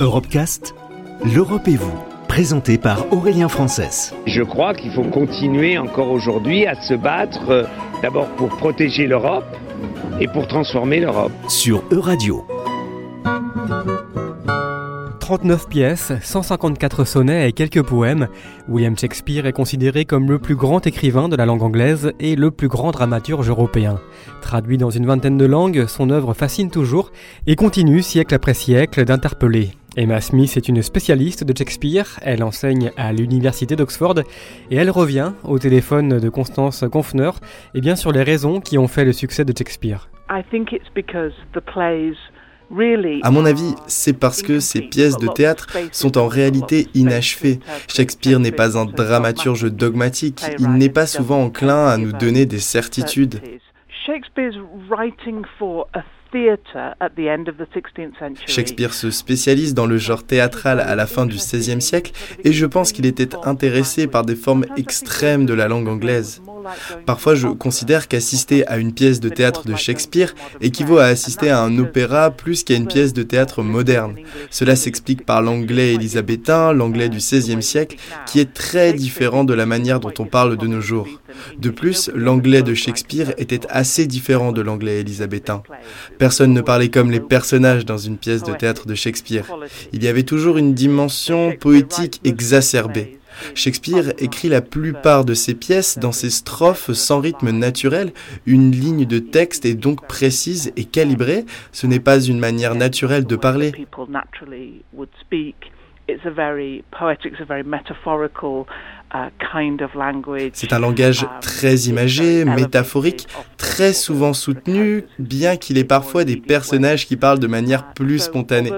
Europecast, l'Europe et vous, présenté par Aurélien Frances. Je crois qu'il faut continuer encore aujourd'hui à se battre euh, d'abord pour protéger l'Europe et pour transformer l'Europe. Sur Euradio. 39 pièces, 154 sonnets et quelques poèmes, William Shakespeare est considéré comme le plus grand écrivain de la langue anglaise et le plus grand dramaturge européen. Traduit dans une vingtaine de langues, son œuvre fascine toujours et continue siècle après siècle d'interpeller. Emma Smith est une spécialiste de Shakespeare, elle enseigne à l'université d'Oxford et elle revient au téléphone de Constance Confner et bien sur les raisons qui ont fait le succès de Shakespeare. À mon avis, c'est parce que ces pièces de théâtre sont en réalité inachevées. Shakespeare n'est pas un dramaturge dogmatique, il n'est pas souvent enclin à nous donner des certitudes. Shakespeare se spécialise dans le genre théâtral à la fin du XVIe siècle et je pense qu'il était intéressé par des formes extrêmes de la langue anglaise. Parfois, je considère qu'assister à une pièce de théâtre de Shakespeare équivaut à assister à un opéra plus qu'à une pièce de théâtre moderne. Cela s'explique par l'anglais élisabétain, l'anglais du XVIe siècle, qui est très différent de la manière dont on parle de nos jours. De plus, l'anglais de Shakespeare était assez différent de l'anglais élisabétain. Personne ne parlait comme les personnages dans une pièce de théâtre de Shakespeare. Il y avait toujours une dimension poétique exacerbée. Shakespeare écrit la plupart de ses pièces dans ses strophes sans rythme naturel. Une ligne de texte est donc précise et calibrée. Ce n'est pas une manière naturelle de parler. C'est un langage um, très imagé, métaphorique, très souvent soutenu, bien qu'il ait parfois des personnages qui parlent de manière uh, plus spontanée.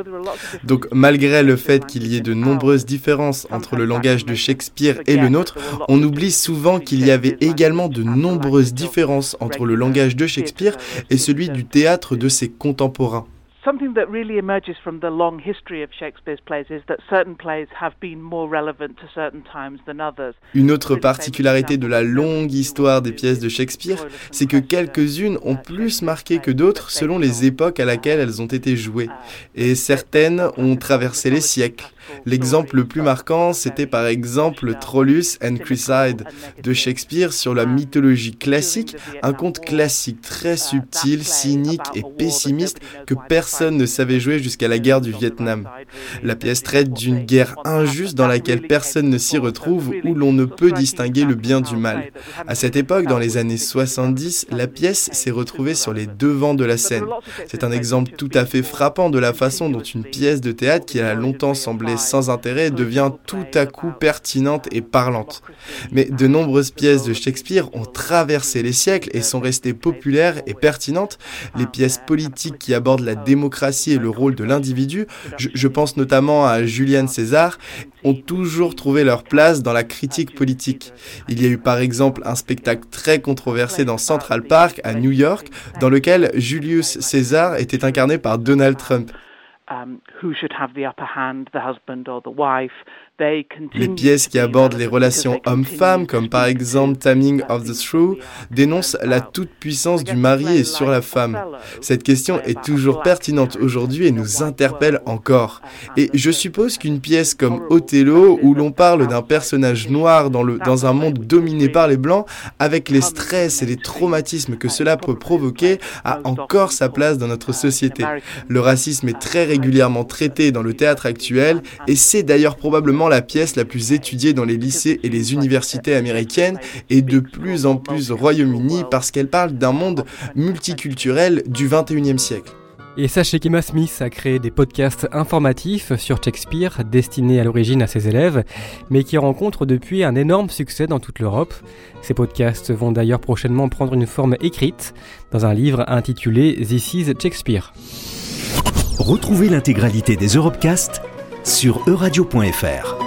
Donc malgré le fait qu'il y ait de nombreuses différences entre le langage de Shakespeare et le nôtre, on oublie souvent qu'il y avait également de nombreuses différences entre le langage de Shakespeare et celui du théâtre de ses contemporains. Something that really emerges from the long history of Shakespeare's plays is that certain plays have been more relevant to certain times than others. Une autre particularité de la longue histoire des pièces de Shakespeare, c'est que quelques-unes ont plus marqué que d'autres selon les époques à laquelle elles ont été jouées, et certaines ont traversé les siècles. L'exemple le plus marquant, c'était par exemple Trollus and Chryside de Shakespeare sur la mythologie classique, un conte classique très subtil, cynique et pessimiste que personne ne savait jouer jusqu'à la guerre du Vietnam. La pièce traite d'une guerre injuste dans laquelle personne ne s'y retrouve, où l'on ne peut distinguer le bien du mal. À cette époque, dans les années 70, la pièce s'est retrouvée sur les devants de la scène. C'est un exemple tout à fait frappant de la façon dont une pièce de théâtre qui a longtemps semblé sans intérêt devient tout à coup pertinente et parlante. Mais de nombreuses pièces de Shakespeare ont traversé les siècles et sont restées populaires et pertinentes. Les pièces politiques qui abordent la démocratie et le rôle de l'individu, je, pense notamment à Julian César, ont toujours trouvé leur place dans la critique politique. Il y a eu par exemple un spectacle très controversé dans Central Park à New York, dans lequel Julius César était incarné par Donald Trump. Um, who should have the upper hand, the husband or the wife. Les pièces qui abordent les relations hommes-femmes, comme par exemple Taming of the Shrew, dénoncent la toute-puissance du mari sur la femme. Cette question est toujours pertinente aujourd'hui et nous interpelle encore. Et je suppose qu'une pièce comme Othello, où l'on parle d'un personnage noir dans, le, dans un monde dominé par les blancs, avec les stress et les traumatismes que cela peut provoquer, a encore sa place dans notre société. Le racisme est très régulièrement traité dans le théâtre actuel et c'est d'ailleurs probablement la pièce la plus étudiée dans les lycées et les universités américaines et de plus en plus au Royaume-Uni parce qu'elle parle d'un monde multiculturel du 21e siècle. Et sachez qu'Emma Smith a créé des podcasts informatifs sur Shakespeare destinés à l'origine à ses élèves, mais qui rencontrent depuis un énorme succès dans toute l'Europe. Ces podcasts vont d'ailleurs prochainement prendre une forme écrite dans un livre intitulé This is Shakespeare. Retrouvez l'intégralité des Europecast sur euradio.fr.